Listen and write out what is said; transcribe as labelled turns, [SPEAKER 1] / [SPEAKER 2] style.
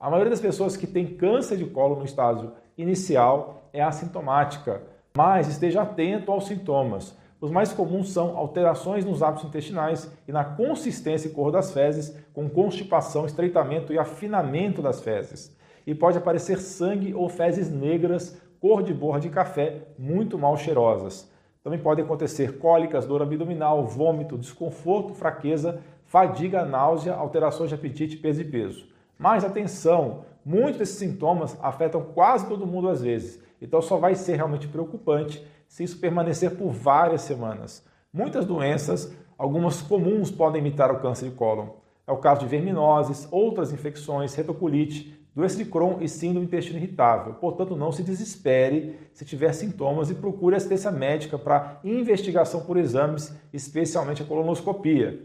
[SPEAKER 1] A maioria das pessoas que tem câncer de colo no estágio inicial é assintomática, mas esteja atento aos sintomas. Os mais comuns são alterações nos hábitos intestinais e na consistência e cor das fezes, com constipação, estreitamento e afinamento das fezes. E pode aparecer sangue ou fezes negras, cor de borra de café, muito mal cheirosas. Também podem acontecer cólicas, dor abdominal, vômito, desconforto, fraqueza, fadiga, náusea, alterações de apetite, peso e peso. Mas atenção, muitos desses sintomas afetam quase todo mundo às vezes, então só vai ser realmente preocupante se isso permanecer por várias semanas. Muitas doenças, algumas comuns, podem imitar o câncer de cólon. É o caso de verminoses, outras infecções, retocolite, doença de Crohn e síndrome do intestino irritável. Portanto, não se desespere se tiver sintomas e procure assistência médica para investigação por exames, especialmente a colonoscopia.